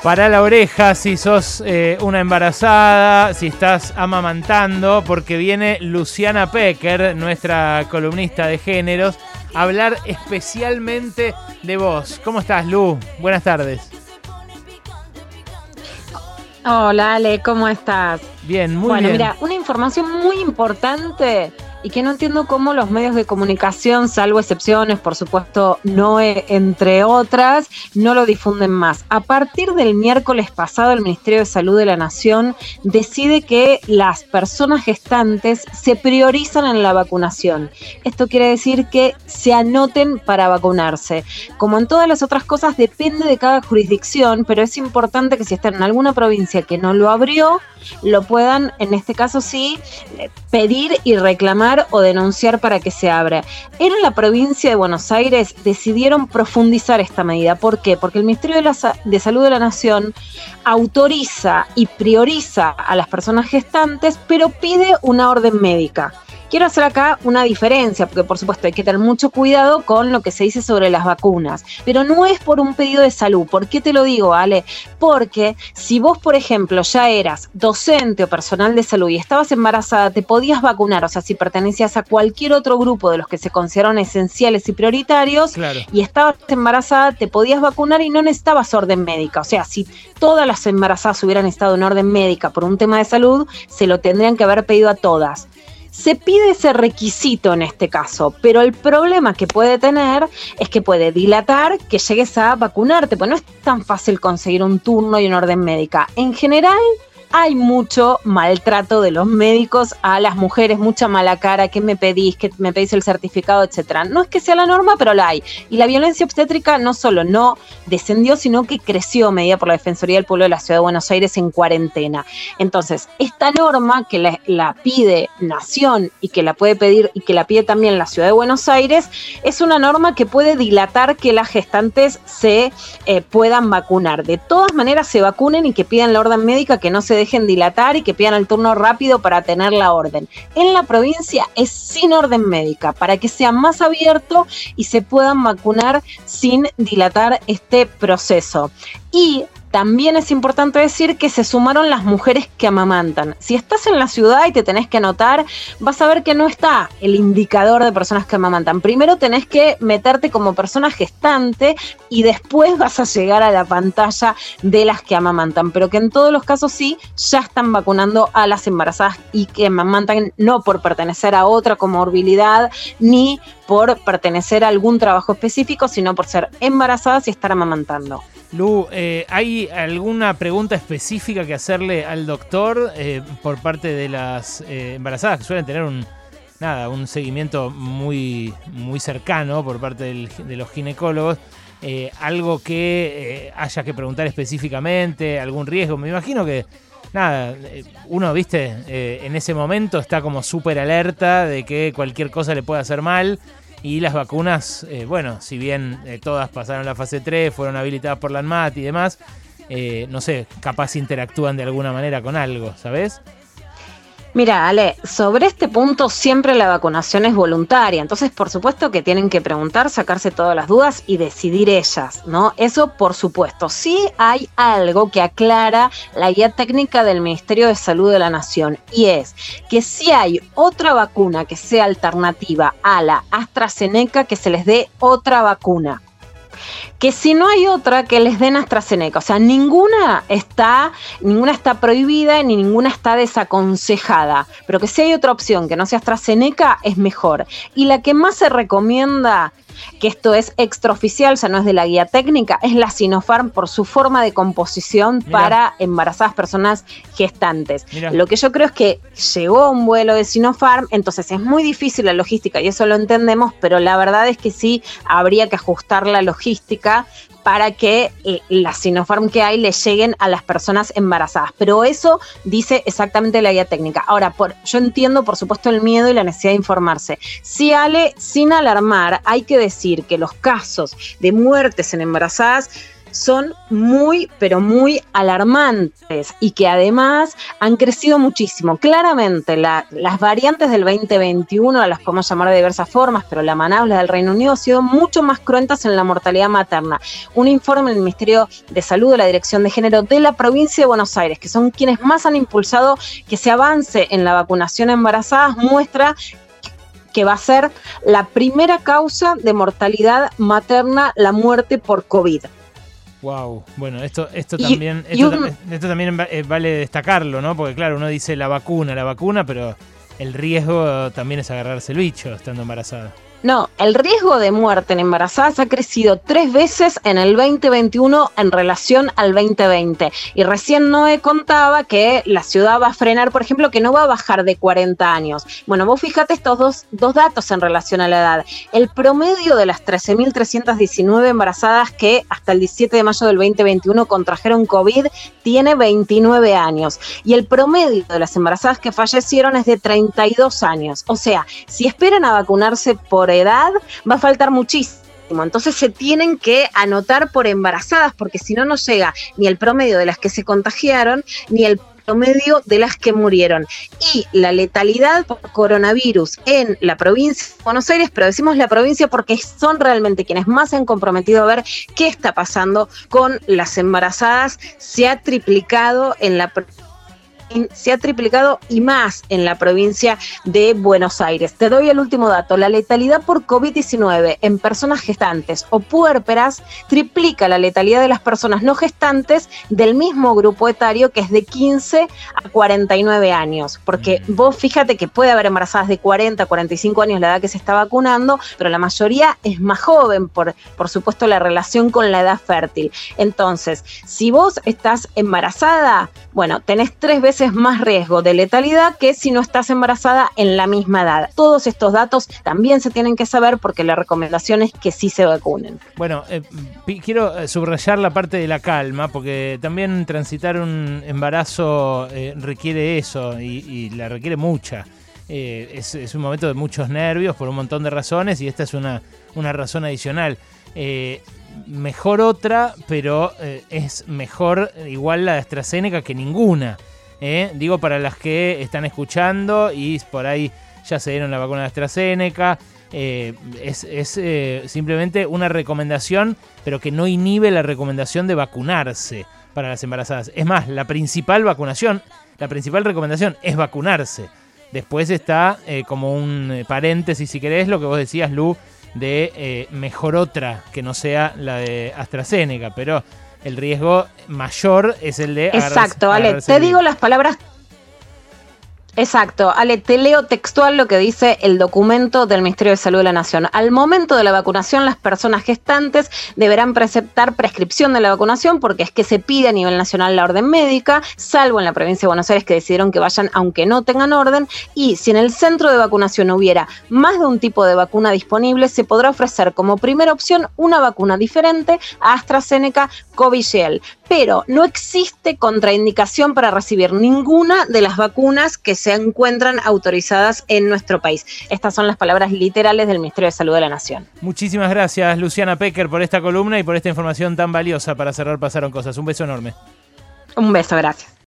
Para la oreja si sos eh, una embarazada, si estás amamantando, porque viene Luciana Pecker, nuestra columnista de géneros, a hablar especialmente de vos. ¿Cómo estás, Lu? Buenas tardes. Hola, Ale, ¿cómo estás? Bien, muy bueno, bien. mira, una información muy importante y que no entiendo cómo los medios de comunicación, salvo excepciones, por supuesto, no entre otras, no lo difunden más. A partir del miércoles pasado, el Ministerio de Salud de la Nación decide que las personas gestantes se priorizan en la vacunación. Esto quiere decir que se anoten para vacunarse. Como en todas las otras cosas, depende de cada jurisdicción, pero es importante que si están en alguna provincia que no lo abrió, lo puedan, en este caso sí, pedir y reclamar o denunciar para que se abra. En la provincia de Buenos Aires decidieron profundizar esta medida. ¿Por qué? Porque el Ministerio de, la, Salud de la Nación autoriza y prioriza a las personas gestantes, pero pide una orden médica. Quiero hacer acá una diferencia, porque por supuesto hay que tener mucho cuidado con lo que se dice sobre las vacunas, pero no es por un pedido de salud. ¿Por qué te lo digo, Ale? Porque si vos, por ejemplo, ya eras docente o personal de salud y estabas embarazada, te podías vacunar, o sea, si pertenecías a cualquier otro grupo de los que se consideraron esenciales y prioritarios Claro. y estabas embarazada, te podías vacunar y no necesitabas orden médica. O sea, si todas las embarazadas hubieran estado en orden médica por un tema de salud, se lo tendrían que haber pedido a todas. Se pide ese requisito en este caso, pero el problema que puede tener es que puede dilatar que llegues a vacunarte, pues no es tan fácil conseguir un turno y una orden médica. En general, hay mucho maltrato de los médicos a las mujeres, mucha mala cara, ¿qué me pedís? ¿Qué me pedís el certificado? Etcétera. No es que sea la norma, pero la hay. Y la violencia obstétrica no solo no descendió, sino que creció medida por la Defensoría del Pueblo de la Ciudad de Buenos Aires en cuarentena. Entonces, esta norma que la, pide Nación y que la puede pedir y que la pide también la Ciudad de Buenos Aires, es una norma que puede dilatar que las gestantes se eh, puedan vacunar. De todas maneras, se vacunen y que pidan la orden médica, que no se dejen dilatar y que pidan el turno rápido para tener la orden. En la provincia es sin orden médica, para que sea más abierto y se puedan vacunar sin dilatar este proceso. Y también es importante decir que se sumaron las mujeres que amamantan. Si estás en la ciudad y te tenés que anotar, vas a ver que no está el indicador de personas que amamantan. Primero tenés que meterte como persona gestante y después vas a llegar a la pantalla de las que amamantan. Pero que en todos los casos sí, ya están vacunando a las embarazadas y que amamantan no por pertenecer a otra comorbilidad ni por pertenecer a algún trabajo específico, sino por ser embarazadas y estar amamantando. Lu, eh, ¿hay alguna pregunta específica que hacerle al doctor eh, por parte de las eh, embarazadas que suelen tener un nada un seguimiento muy muy cercano por parte del- de los ginecólogos? Eh, algo que eh, haya que preguntar específicamente, algún riesgo. Me imagino que nada, eh, uno, viste, en ese momento está como súper alerta de que cualquier cosa le puede hacer mal. Y las vacunas, eh, bueno, si bien eh, todas pasaron la fase 3, fueron habilitadas por la ANMAT y demás, eh, no sé, capaz interactúan de alguna manera con algo, ¿sabes? Mira, Ale, sobre este punto siempre la vacunación es voluntaria, entonces por supuesto que tienen que preguntar, sacarse todas las dudas y decidir ellas, ¿no? Eso por supuesto. Sí hay algo que aclara la guía técnica del Ministerio de Salud de la Nación y es que si hay otra vacuna que sea alternativa a la AstraZeneca, que se les dé otra vacuna que si no hay otra que les den AstraZeneca, o sea, ninguna está, ninguna está prohibida ni ninguna está desaconsejada, pero que si hay otra opción que no sea AstraZeneca es mejor. Y la que más se recomienda, que esto es extraoficial, o sea, no es de la guía técnica, es la Sinopharm por su forma de composición Mirá. para embarazadas personas gestantes. Mirá. Lo que yo creo es que llegó un vuelo de Sinopharm, entonces es muy difícil la logística y eso lo entendemos, pero la verdad es que sí habría que ajustar la logística para que eh, la Sinopharm que hay le lleguen a las personas embarazadas. Pero eso dice exactamente la guía técnica. Ahora, yo entiendo, por supuesto, el miedo y la necesidad de informarse. Sí, Ale, sin alarmar, hay que decir que los casos de muertes en embarazadas son muy, pero muy alarmantes y que además han crecido muchísimo. Claramente, las variantes del 2021 las podemos llamar de diversas formas, pero la manable del Reino Unido ha sido mucho más cruentas en la mortalidad materna. Un informe del Ministerio de Salud de la Dirección de Género de la provincia de Buenos Aires, que son quienes más han impulsado que se avance en la vacunación embarazadas, muestra que va a ser la primera causa de mortalidad materna, la muerte por COVID. Wow, bueno, esto, esto también, esto, también eh, vale destacarlo, ¿no? Porque claro, uno dice la vacuna, la vacuna, pero el riesgo también es agarrarse el bicho estando embarazada. No, el riesgo de muerte en embarazadas ha crecido tres veces en el 2021 en relación al 2020. Y recién Noé contaba que la ciudad va a frenar, por ejemplo, que no va a bajar de 40 años. Bueno, vos fíjate estos dos, dos datos en relación a la edad. El promedio de las 13.319 embarazadas que hasta el 17 de mayo del 2021 contrajeron COVID tiene 29 años. Y el promedio de las embarazadas que fallecieron es de 32 años. O sea, si esperan a vacunarse por edad, va a faltar muchísimo. Entonces se tienen que anotar por embarazadas, porque si no, no llega ni el promedio de las que se contagiaron, ni el promedio de las que murieron. Y la letalidad por coronavirus en la provincia de Buenos Aires, pero decimos la provincia porque son realmente quienes más se han comprometido a ver qué está pasando con las embarazadas, se ha triplicado en la provincia se ha triplicado y más en la provincia de Buenos Aires. Te doy el último dato. La letalidad por COVID-19 en personas gestantes o puérperas triplica la letalidad de las personas no gestantes del mismo grupo etario que es de 15 a 49 años. Porque mm. vos fíjate que puede haber embarazadas de 40 a 45 años la edad que se está vacunando, pero la mayoría es más joven por, por supuesto, la relación con la edad fértil. Entonces, si vos estás embarazada, bueno, tenés tres veces más riesgo de letalidad que si no estás embarazada en la misma edad. Todos estos datos también se tienen que saber porque la recomendación es que sí se vacunen. Bueno, eh, quiero eh, subrayar la parte de la calma porque también transitar un embarazo eh, requiere eso y, la requiere mucha. es, un momento de muchos nervios por un montón de razones y esta es una, una razón adicional. mejor otra, pero es mejor igual la de AstraZeneca que ninguna. ¿Eh? digo para las que están escuchando y por ahí ya se dieron la vacuna de AstraZeneca. Eh, es, eh, simplemente una recomendación, pero que no inhibe la recomendación de vacunarse para las embarazadas. Es más, la principal vacunación, la principal recomendación es vacunarse. Después está como un paréntesis, si querés, lo que vos decías, Lu, de mejor otra que no sea la de AstraZeneca, pero el riesgo mayor es el de... Exacto, vale. Te digo las palabras Exacto. Ale, te leo textual lo que dice el documento del Ministerio de Salud de la Nación. Al momento de la vacunación, las personas gestantes deberán preceptar prescripción de la vacunación porque es que se pide a nivel nacional la orden médica, salvo en la provincia de Buenos Aires que decidieron que vayan aunque no tengan orden. Y si en el centro de vacunación hubiera más de un tipo de vacuna disponible, se podrá ofrecer como primera opción una vacuna diferente a AstraZeneca Covishield. Pero no existe contraindicación para recibir ninguna de las vacunas que se se encuentran autorizadas en nuestro país. Estas son las palabras literales del Ministerio de Salud de la Nación. Muchísimas gracias, Luciana Pecker, por esta columna y por esta información tan valiosa para cerrar Pasaron Cosas. Un beso enorme. Un beso, gracias.